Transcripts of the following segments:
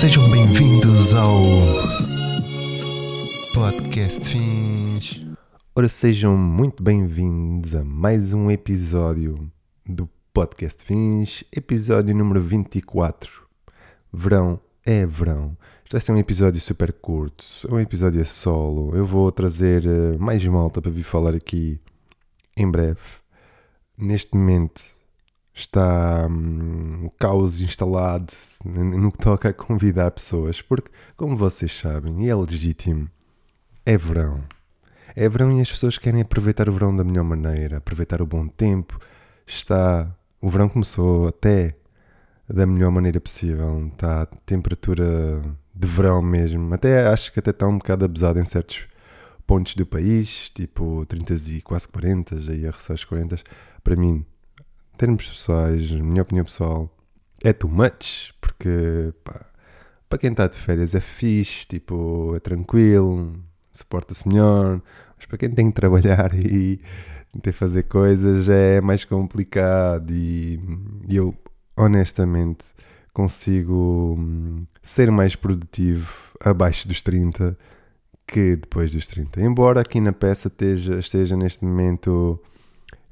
Sejam bem-vindos ao Podcast Fins. Ora, sejam muito bem-vindos a mais um episódio do Podcast Fins, episódio número 24. Verão é verão. Isto vai ser um episódio super curto, um episódio a solo. Eu vou trazer eh, mais malta para vir falar aqui em breve. Neste momento está hum, o caos instalado no que toca a convidar pessoas, porque, como vocês sabem, e é legítimo, é verão. É verão e as pessoas querem aproveitar o verão da melhor maneira, aproveitar o bom tempo. Está. O verão começou até da melhor maneira possível. Está a temperatura de verão mesmo. Até acho que até está um bocado abusado em certos pontos do país, tipo 30 e quase 40, aí a ressar 40. Para mim, termos pessoais, minha opinião pessoal, é too much, porque pá, para quem está de férias é fixe, tipo, é tranquilo, suporta-se melhor, mas para quem tem que trabalhar e que fazer coisas é mais complicado e, e eu honestamente consigo hum, ser mais produtivo abaixo dos 30 que depois dos 30. Embora aqui na peça esteja, esteja neste momento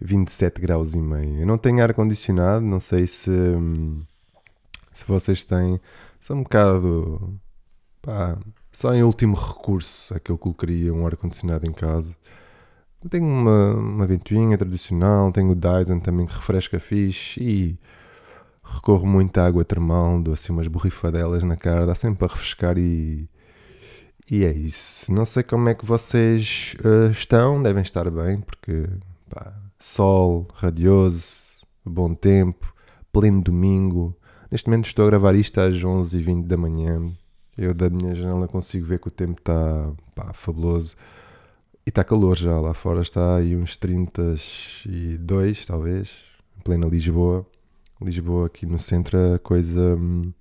27 graus e meio. Eu não tenho ar-condicionado, não sei se, hum, se vocês têm. Só um bocado. Pá, só em último recurso é que eu colocaria um ar-condicionado em casa. Tenho uma, uma ventoinha tradicional, tenho o Dyson também que refresca fixe e recorro muito à água termal, dou assim umas borrifadelas na cara, dá sempre para refrescar e, e é isso. Não sei como é que vocês uh, estão, devem estar bem, porque pá, sol, radioso, bom tempo, pleno domingo. Neste momento estou a gravar isto às 11h20 da manhã. Eu da minha janela consigo ver que o tempo está fabuloso. E está calor já, lá fora está aí uns 32, talvez, em plena Lisboa. Lisboa aqui no centro a coisa hum,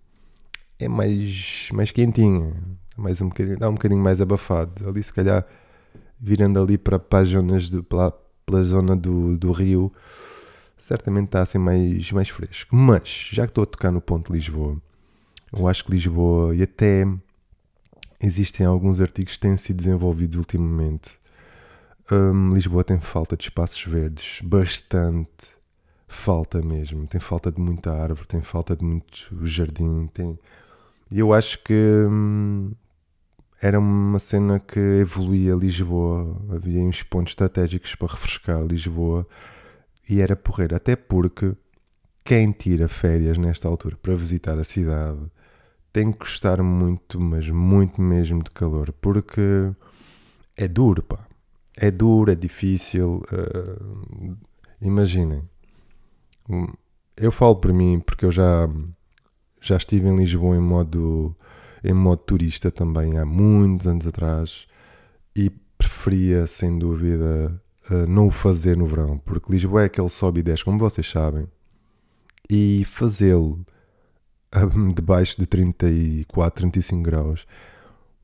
é mais, mais quentinha, mais um bocadinho, dá um bocadinho mais abafado. Ali se calhar virando ali para, para as zonas de, pela, zona do, do Rio, certamente está assim mais, mais fresco. Mas, já que estou a tocar no ponto de Lisboa, eu acho que Lisboa, e até existem alguns artigos que têm sido desenvolvidos ultimamente, hum, Lisboa tem falta de espaços verdes, bastante falta mesmo. Tem falta de muita árvore, tem falta de muito jardim. Tem... E eu acho que hum, era uma cena que evoluía Lisboa. Havia uns pontos estratégicos para refrescar Lisboa e era porreiro. Até porque quem tira férias nesta altura para visitar a cidade tem que gostar muito, mas muito mesmo de calor, porque é duro, pá. É duro, é difícil. Uh, imaginem, eu falo por mim porque eu já, já estive em Lisboa em modo, em modo turista também há muitos anos atrás e preferia sem dúvida eh, não o fazer no verão, porque Lisboa é aquele sobe e desce, como vocês sabem, e fazê-lo debaixo de 34, 35 graus,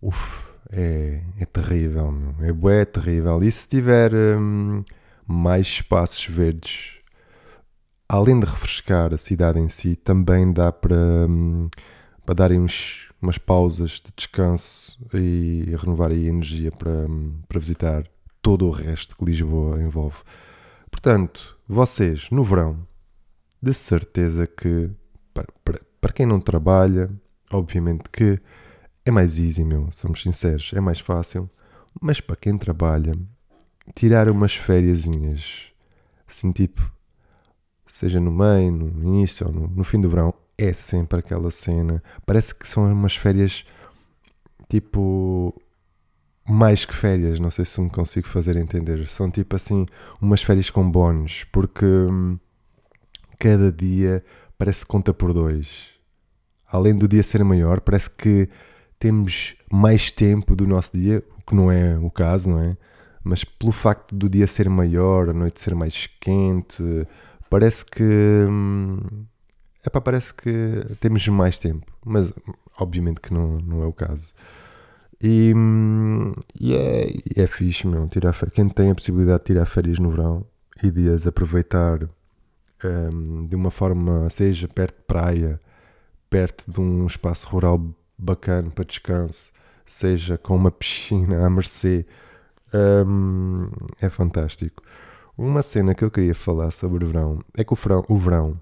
uf, é, é terrível, meu. é é terrível. E se tiver hum, mais espaços verdes além de refrescar a cidade em si, também dá para, hum, para darem uns, umas pausas de descanso e renovar a energia para, para visitar todo o resto que Lisboa envolve. Portanto, vocês no verão, de certeza que para, para, para quem não trabalha, obviamente que é mais easy, meu, somos sinceros, é mais fácil, mas para quem trabalha, tirar umas férias, assim tipo seja no meio, no início ou no, no fim do verão, é sempre aquela cena. Parece que são umas férias tipo mais que férias, não sei se me consigo fazer entender. São tipo assim, umas férias com bónus, porque hum, cada dia parece que conta por dois. Além do dia ser maior, parece que temos mais tempo do nosso dia, o que não é o caso, não é? Mas pelo facto do dia ser maior, a noite ser mais quente, parece que. Hum, epá, parece que temos mais tempo, mas obviamente que não, não é o caso. E, e é, é fixe, meu. Tirar, quem tem a possibilidade de tirar férias no verão e de as aproveitar um, de uma forma, seja perto de praia, perto de um espaço rural bacana para descanso, seja com uma piscina à mercê, um, é fantástico. Uma cena que eu queria falar sobre o verão é que o verão, o verão,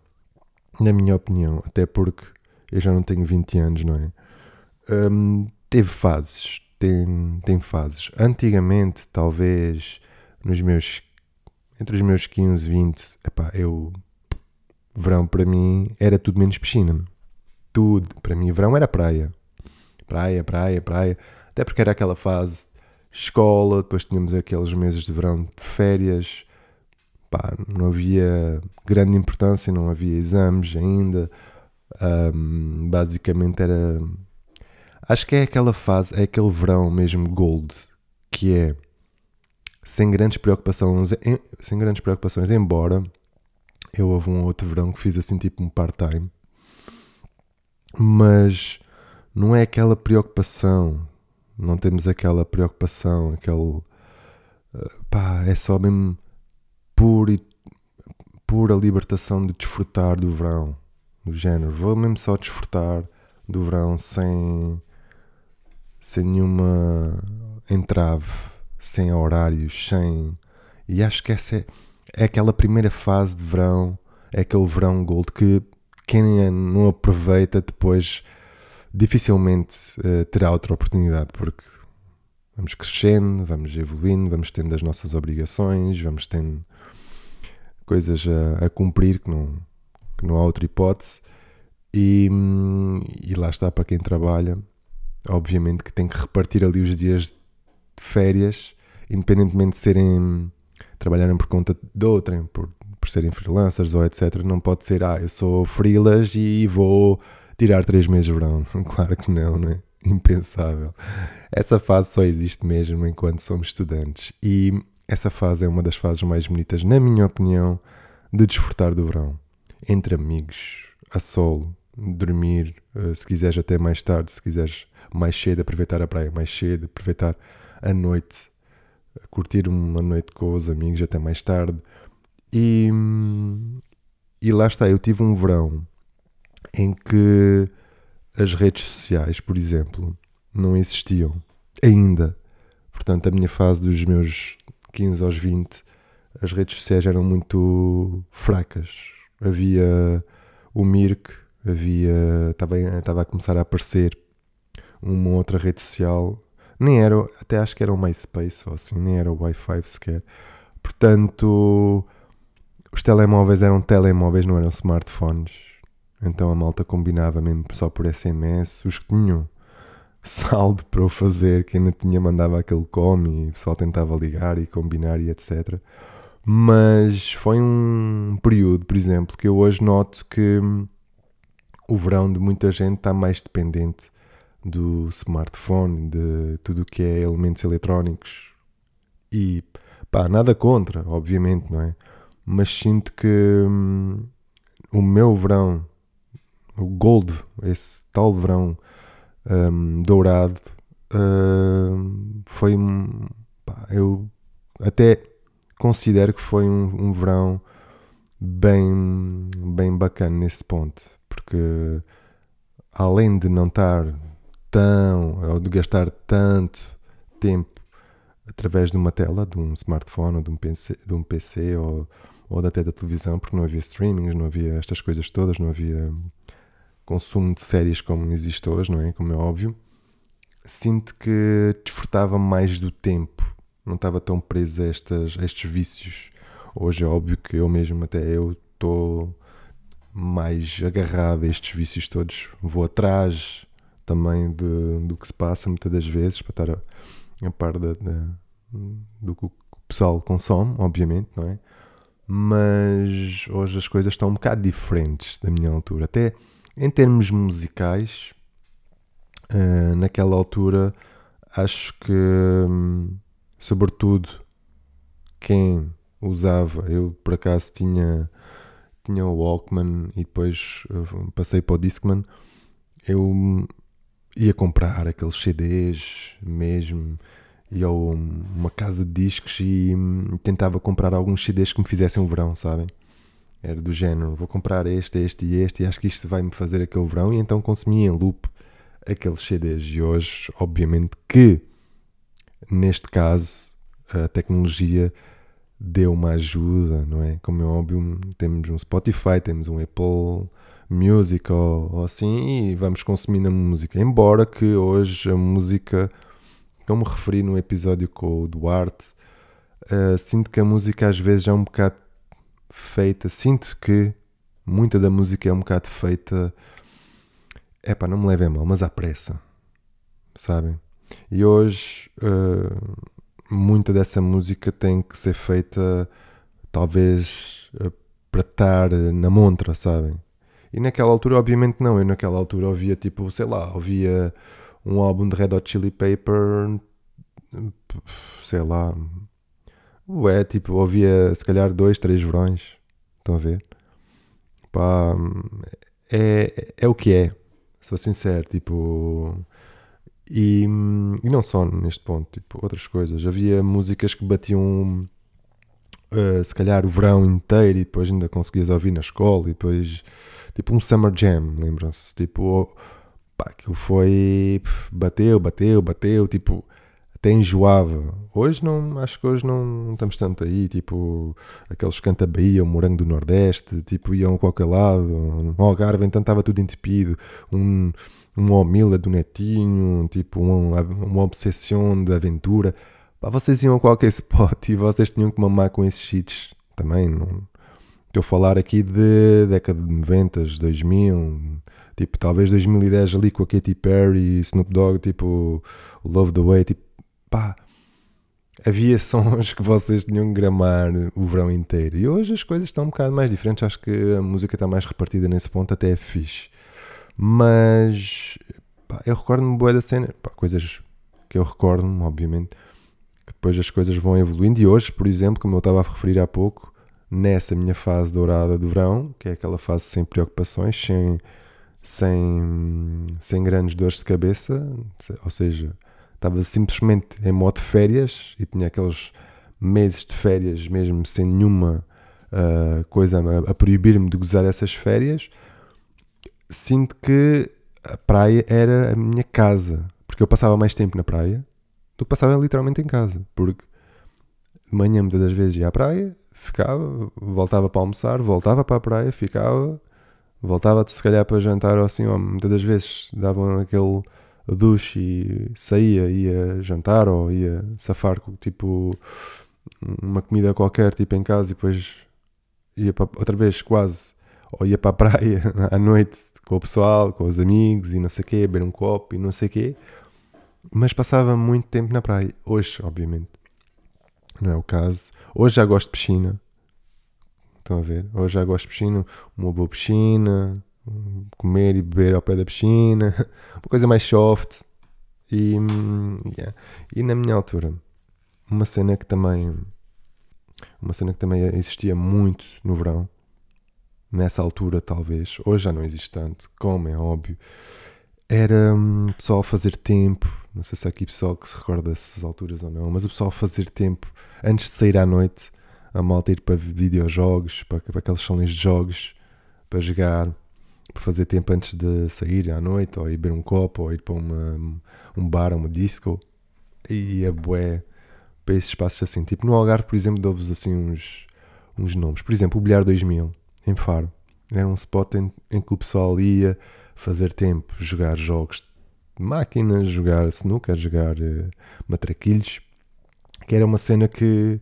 na minha opinião, até porque eu já não tenho 20 anos, não é? Um, teve fases, tem, tem fases. Antigamente, talvez nos meus entre os meus 15 e 20, epá, eu verão para mim era tudo menos piscina. Tudo, para mim verão era praia. Praia, praia, praia. Até porque era aquela fase escola, depois tínhamos aqueles meses de verão de férias. Pá, não havia grande importância, não havia exames ainda. Um, basicamente era. Acho que é aquela fase, é aquele verão mesmo gold, que é sem grandes preocupações, sem grandes preocupações, embora eu houve um outro verão que fiz assim tipo um part-time, mas não é aquela preocupação, não temos aquela preocupação, aquele eh, pá, é só mesmo pura, pura libertação de desfrutar do verão, do género, vou mesmo só desfrutar do verão sem, sem nenhuma entrave, sem horários, sem. E acho que essa é, é aquela primeira fase de verão, é aquele verão gold que quem não aproveita depois dificilmente uh, terá outra oportunidade, porque vamos crescendo, vamos evoluindo, vamos tendo as nossas obrigações, vamos tendo coisas a, a cumprir que não, que não há outra hipótese. E, e, lá está para quem trabalha, obviamente que tem que repartir ali os dias de férias, independentemente de serem trabalharem por conta de outrem, por, por serem freelancers ou etc. Não pode ser, ah, eu sou freelas e vou tirar três meses de verão. Claro que não, não é? Impensável. Essa fase só existe mesmo enquanto somos estudantes. E essa fase é uma das fases mais bonitas, na minha opinião, de desfrutar do verão. Entre amigos, a solo, dormir, eh, se quiseres até mais tarde, se quiseres mais cedo, aproveitar a praia mais cedo, aproveitar a noite, curtir uma noite com os amigos até mais tarde. E, e lá está, eu tive um verão em que as redes sociais, por exemplo, não existiam ainda. Portanto, a minha fase dos meus 15 aos 20, as redes sociais eram muito fracas. Havia o Mirk, havia estava, estava a começar a aparecer uma outra rede social. Nem era, até acho que era o MySpace ou assim, nem era o Wi-Fi sequer. Portanto, os telemóveis eram telemóveis, não eram smartphones então a malta combinava mesmo só por SMS. Os que tinham saldo para o fazer, quem não tinha mandava aquele com e o pessoal tentava ligar e combinar e etc. Mas foi um período, por exemplo, que eu hoje noto que o verão de muita gente está mais dependente do smartphone, de tudo o que é elementos eletrónicos. E pá, nada contra, obviamente, não é? Mas sinto que hum, o meu verão o Gold, esse tal verão um, dourado, um, foi. Pá, eu até considero que foi um, um, verão bem, bem bacana nesse ponto, porque além de não estar tão, ou de gastar tanto tempo através de uma tela, de um smartphone ou de um PC, de um PC ou, ou até da televisão, porque não havia streamings, não havia estas coisas todas, não havia consumo de séries como existe hoje, não é? Como é óbvio, sinto que desfrutava mais do tempo, não estava tão preso a, estas, a estes vícios. Hoje é óbvio que eu mesmo, até eu, estou mais agarrado a estes vícios todos, vou atrás também de, do que se passa muitas das vezes para estar a, a par de, de, do que o pessoal consome, obviamente, não é? Mas hoje as coisas estão um bocado diferentes da minha altura. Até em termos musicais, uh, naquela altura, acho que, um, sobretudo, quem usava, eu por acaso tinha, tinha o Walkman e depois uh, passei para o Discman, eu ia comprar aqueles CDs mesmo, ia a uma casa de discos e um, tentava comprar alguns CDs que me fizessem o verão, sabem? Era do género, vou comprar este, este e este, e acho que isto vai-me fazer aquele verão, e então consumia em loop aqueles CDs. E hoje, obviamente, que neste caso a tecnologia deu uma ajuda, não é? Como é óbvio, temos um Spotify, temos um Apple Music ou, ou assim e vamos consumindo a música. Embora que hoje a música, como referi no episódio com o Duarte, uh, sinto que a música às vezes é um bocado feita, sinto que muita da música é um bocado feita, é pá, não me levem mal, mas à pressa, sabem? E hoje uh, muita dessa música tem que ser feita talvez uh, para estar na montra, sabem? E naquela altura, obviamente, não. Eu naquela altura ouvia tipo, sei lá, ouvia um álbum de Red Hot Chili Pepper, sei lá, Ué, tipo, ouvia se calhar dois, três verões. Estão a ver? Pá, é, é o que é. Sou sincero, tipo. E, e não só neste ponto, tipo, outras coisas. Havia músicas que batiam uh, se calhar o verão inteiro e depois ainda conseguias ouvir na escola e depois tipo um Summer Jam, lembram-se? Tipo, pá, aquilo foi. Bateu, bateu, bateu, tipo até enjoava. Hoje não, acho que hoje não, estamos tanto aí, tipo, aqueles canta Bahia, o Morango do Nordeste, tipo, iam a qualquer lado, um Algarve, então estava tudo entupido, um, um Omila do Netinho, tipo, um, uma obsessão de aventura. Pá, vocês iam a qualquer spot e vocês tinham que mamar com esses hits também, não... Estou a falar aqui de década de 90, 2000, tipo, talvez 2010 ali com a Katy Perry, Snoop Dogg, tipo, Love the Way, tipo, pá, havia sons que vocês tinham que gramar o verão inteiro. E hoje as coisas estão um bocado mais diferentes. Acho que a música está mais repartida nesse ponto, até é fixe. Mas pá, eu recordo-me boa da cena. Pá, coisas que eu recordo-me, obviamente, que depois as coisas vão evoluindo. E hoje, por exemplo, como eu estava a referir há pouco, nessa minha fase dourada do verão, que é aquela fase sem preocupações, sem, sem, sem grandes dores de cabeça, ou seja, estava simplesmente em modo férias e tinha aqueles meses de férias mesmo sem nenhuma uh, coisa a, a proibir-me de gozar essas férias, sinto que a praia era a minha casa, porque eu passava mais tempo na praia do que passava literalmente em casa, porque de manhã muitas das vezes ia à praia, ficava, voltava para almoçar, voltava para a praia, ficava, voltava se calhar para jantar ou assim, ou muitas das vezes davam aquele duche e saía, ia jantar ou ia safar tipo uma comida qualquer tipo em casa e depois ia para, outra vez quase ou ia para a praia à noite com o pessoal, com os amigos e não sei o quê, beber um copo e não sei o quê. Mas passava muito tempo na praia. Hoje, obviamente, não é o caso. Hoje já gosto de piscina. Estão a ver? Hoje já gosto de piscina, uma boa piscina, comer e beber ao pé da piscina, uma coisa mais soft. E, yeah. e na minha altura, uma cena que também uma cena que também existia muito no verão, nessa altura talvez, hoje já não existe tanto, como é óbvio, era um, pessoal fazer tempo, não sei se há aqui pessoal que se recorda dessas alturas ou não, mas o pessoal fazer tempo antes de sair à noite, a malta ir para videojogos, para, para aqueles salões de jogos, para jogar, para fazer tempo antes de sair à noite, ou ir beber um copo, ou ir para uma, um bar, uma disco. E é bué para esses espaços assim. Tipo no Algarve, por exemplo, dou-vos assim uns, uns nomes. Por exemplo, o Bilhar 2000, em Faro. Era um spot em, em que o pessoal ia fazer tempo, jogar jogos de máquinas, jogar snooker, jogar uh, matraquilhos. Que era uma cena que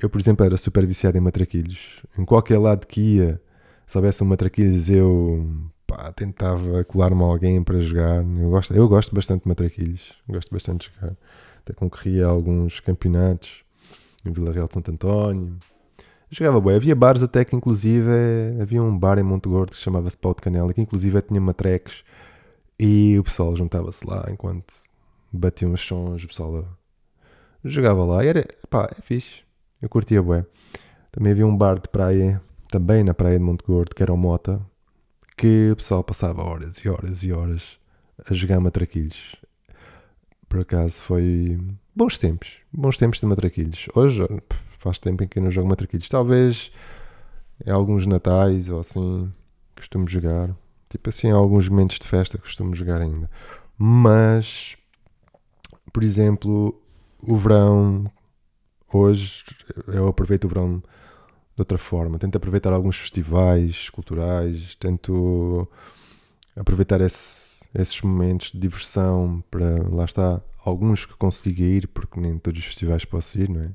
eu, por exemplo, era super viciado em matraquilhos. Em qualquer lado que ia se houvesse uma matraquilhos eu pá, tentava colar-me a alguém para jogar. Eu gosto, eu gosto bastante de matraquilhos, gosto bastante de jogar. Até concorria a alguns campeonatos em Vila Real de Santo António. Jogava bem. Havia bares até que inclusive havia um bar em Monte Gordo que chamava-se Pau de Canela que inclusive tinha matrecos e o pessoal juntava-se lá enquanto batiam os sons, o pessoal jogava lá e era, pá, é fixe. Eu curtia bué. Também havia um bar de praia também na praia de Monte Gordo, que era o Mota, que o pessoal passava horas e horas e horas a jogar matraquilhos. Por acaso foi bons tempos, bons tempos de matraquilhos. Hoje faz tempo em que eu não jogo matraquilhos. Talvez em alguns natais ou assim costumo jogar. Tipo assim, há alguns momentos de festa costumo jogar ainda. Mas, por exemplo, o verão, hoje eu aproveito o verão de outra forma. Tento aproveitar alguns festivais culturais, tento aproveitar esse, esses momentos de diversão para, lá está, alguns que consiga ir, porque nem todos os festivais posso ir, não é?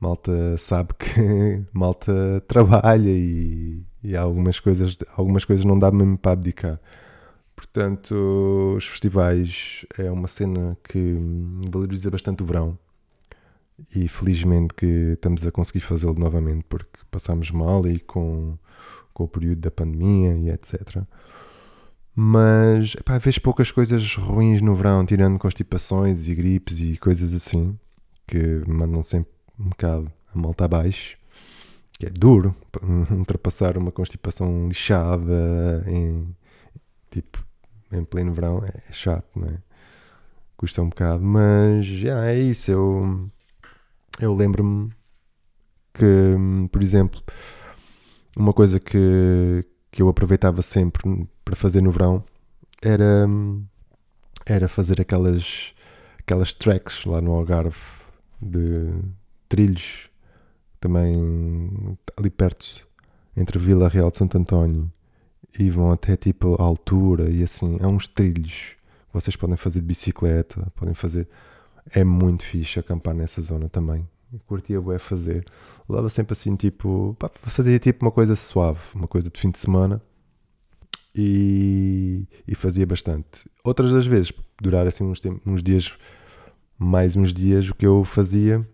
Malta sabe que malta trabalha e, e algumas coisas, algumas coisas não dá mesmo para abdicar. Portanto, os festivais é uma cena que valoriza bastante o verão e felizmente que estamos a conseguir fazê-lo novamente porque passámos mal e com, com o período da pandemia e etc. Mas epá, vês poucas coisas ruins no verão, tirando constipações e gripes e coisas assim que mandam sempre um bocado a malta abaixo. Que é duro ultrapassar uma constipação lixada em tipo em pleno verão é chato, não é? Custa um bocado, mas já é isso. Eu, eu lembro-me que, por exemplo, uma coisa que, que eu aproveitava sempre para fazer no verão era, era fazer aquelas, aquelas tracks lá no Algarve de trilhos também ali perto entre Vila Real de Santo António e vão até tipo a altura e assim, há uns trilhos vocês podem fazer de bicicleta, podem fazer. É muito fixe acampar nessa zona também. Eu curtia bué fazer. Leva sempre assim, tipo, pá, fazia tipo uma coisa suave, uma coisa de fim de semana e, e fazia bastante. Outras das vezes, durar assim uns, uns dias, mais uns dias, o que eu fazia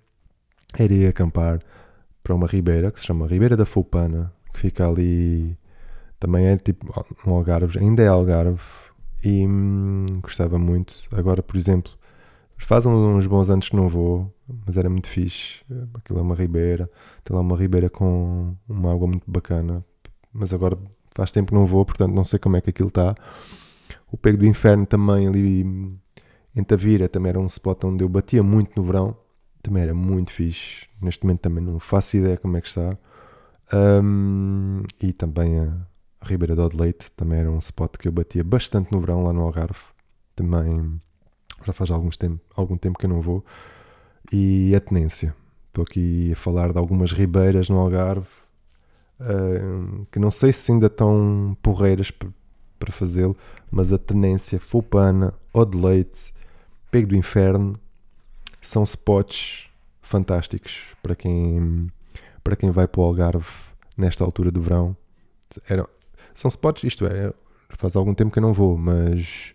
era ir acampar para uma ribeira que se chama Ribeira da Foupana, que fica ali também é tipo um Algarve, ainda é Algarve e hum, gostava muito. Agora, por exemplo, faz uns bons anos que não vou, mas era muito fixe. Aquilo é uma ribeira, tem lá uma ribeira com uma água muito bacana, mas agora faz tempo que não vou, portanto não sei como é que aquilo está. O Pego do Inferno também ali em Tavira também era um spot onde eu batia muito no verão, também era muito fixe. Neste momento também não faço ideia como é que está. Um, e também a, Ribeira do Leite também era um spot que eu batia bastante no verão lá no Algarve. Também já faz alguns tempo, algum tempo que eu não vou. E a tenência. Estou aqui a falar de algumas ribeiras no Algarve uh, que não sei se ainda estão porreiras para fazê-lo, mas a tenência, Foupana, Odeleite, Pego do Inferno são spots fantásticos para quem, para quem vai para o Algarve nesta altura do verão. Era, são spots, isto é, faz algum tempo que eu não vou, mas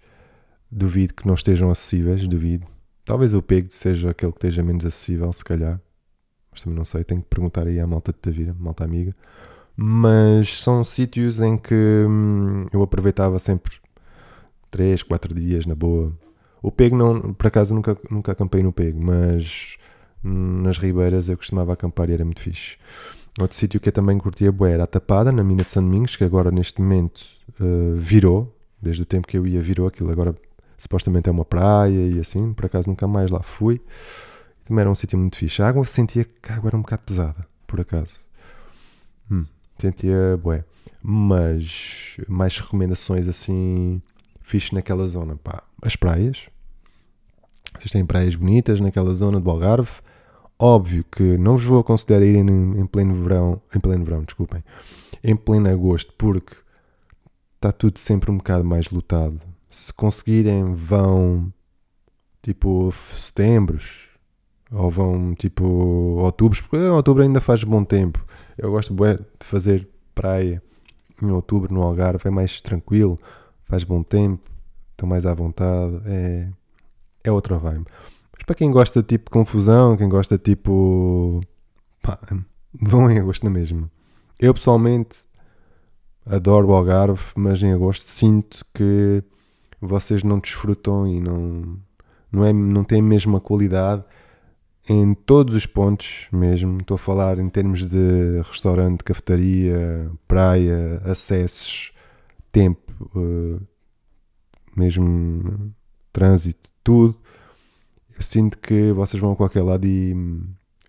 duvido que não estejam acessíveis, duvido. Talvez o Pego seja aquele que esteja menos acessível, se calhar. Mas também não sei, tenho que perguntar aí à malta de Tavira, malta amiga. Mas são sítios em que hum, eu aproveitava sempre 3, 4 dias na boa. O Pego, não, por acaso, nunca, nunca acampei no Pego, mas nas Ribeiras eu costumava acampar e era muito fixe. Outro sítio que eu também curtia bué era a Tapada, na mina de São Domingos, que agora neste momento uh, virou, desde o tempo que eu ia virou, aquilo agora supostamente é uma praia e assim, por acaso nunca mais lá fui. Também era um sítio muito fixe. A água sentia que a água era um bocado pesada, por acaso. Hum, sentia bué. Mas mais recomendações assim fixe naquela zona, pá. As praias. Vocês têm praias bonitas naquela zona do Algarve Óbvio que não vos vou aconselhar irem em pleno verão, em pleno verão, desculpem, em pleno agosto, porque está tudo sempre um bocado mais lotado. Se conseguirem, vão tipo setembros, ou vão tipo outubros, porque em outubro ainda faz bom tempo. Eu gosto de fazer praia em outubro no Algarve, é mais tranquilo, faz bom tempo, estou mais à vontade, é, é outra vibe para quem gosta tipo confusão, quem gosta tipo. Pá, vão em agosto na mesma. Eu pessoalmente adoro o Algarve, mas em agosto sinto que vocês não desfrutam e não, não, é, não têm a mesma qualidade em todos os pontos mesmo. Estou a falar em termos de restaurante, cafetaria, praia, acessos, tempo, uh, mesmo trânsito, tudo eu sinto que vocês vão a qualquer lado e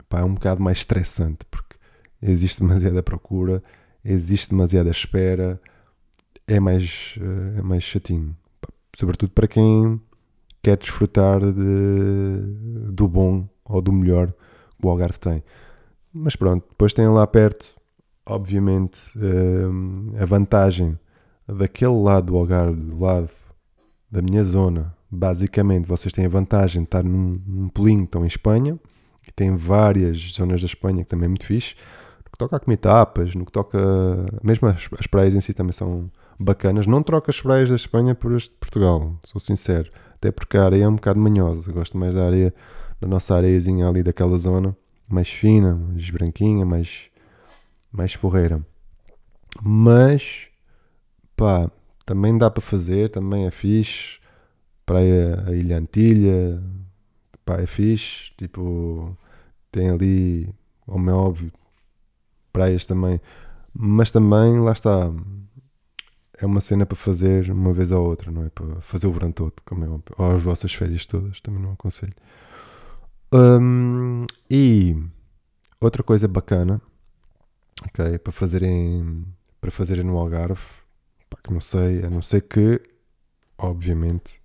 pá, é um bocado mais estressante porque existe demasiada procura, existe demasiada espera, é mais, é mais chatinho. Sobretudo para quem quer desfrutar de, do bom ou do melhor que o Algarve tem. Mas pronto, depois tem lá perto, obviamente, a vantagem daquele lado do Algarve, do lado da minha zona, basicamente vocês têm a vantagem de estar num, num pelinho, estão em Espanha, e tem várias zonas da Espanha que também é muito fixe. No que toca a comer tapas, no que toca. Mesmo as, as praias em si também são bacanas. Não troco as praias da Espanha por as de Portugal, sou sincero. Até porque a areia é um bocado manhosa. gosto mais da areia, da nossa areiazinha ali daquela zona, mais fina, mais branquinha, mais, mais forreira. Mas, pá, também dá para fazer, também é fixe. Praia, a Ilha Antilha, pá, é fixe. Tipo, tem ali, como é óbvio, praias também. Mas também, lá está, é uma cena para fazer uma vez ou outra, não é? Para fazer o verão todo, como é. Ou as vossas férias todas, também não aconselho. Um, e outra coisa bacana, ok, para fazerem, para fazerem no Algarve, pá, que não sei, a não ser que, obviamente,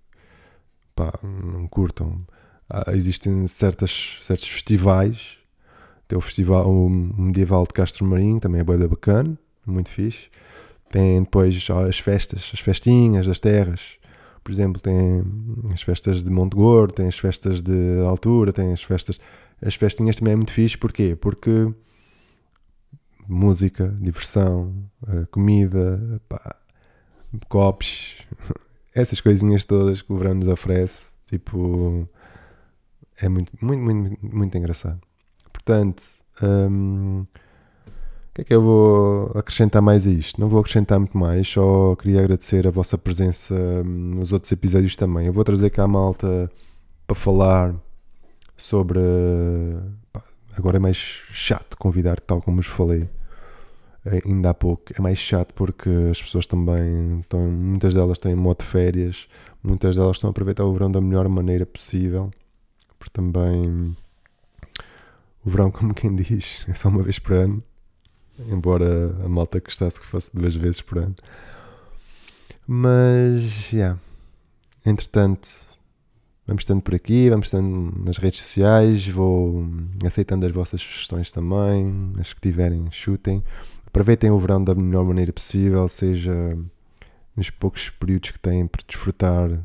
pá, não curtam. Ah, existem certas, certos festivais, tem o festival o medieval de Castro Marinho, também é boa bacana, muito fixe. Tem depois as festas, as festinhas das terras. Por exemplo, tem as festas de Monte Gordo, tem as festas de altura, tem as festas. As festinhas também é muito fixe, porquê? Porque música, diversão, eh, comida, pá, copos, essas coisinhas todas que o verão nos oferece, tipo, é muito, muito, muito, muito engraçado. Portanto, hum, que é que eu vou acrescentar mais a isto? Não vou acrescentar muito mais, só queria agradecer a vossa presença hum, nos outros episódios também. Eu vou trazer cá a malta para falar sobre. Agora é mais chato convidar, tal como vos falei eh, ainda há pouco. É mais chato porque as pessoas também estão, muitas delas têm modo de férias, muitas delas estão a aproveitar o verão da melhor maneira possível, porque também o verão, como quem diz, é só uma vez por ano embora a malta gostasse que fosse duas vezes por ano. Mas. Yeah. Entretanto, vamos estando por aqui, vamos estando nas redes sociais, vou aceitando as vossas sugestões também, as que tiverem, chutem. Aproveitem o verão da melhor maneira possível, seja nos poucos períodos que têm para desfrutar,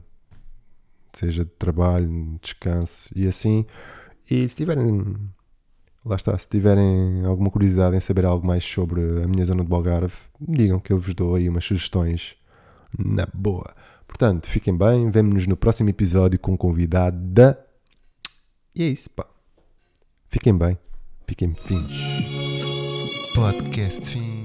seja de trabalho, descanso e assim. E se tiverem lá está, se tiverem alguma curiosidade em saber algo mais sobre a minha zona de Algarve, digam que eu vos dou aí umas sugestões na boa. Portanto, fiquem bem, vemo-nos no próximo episódio com convidada. E é isso, pá. Fiquem bem, fiquem fins. Podcast fim.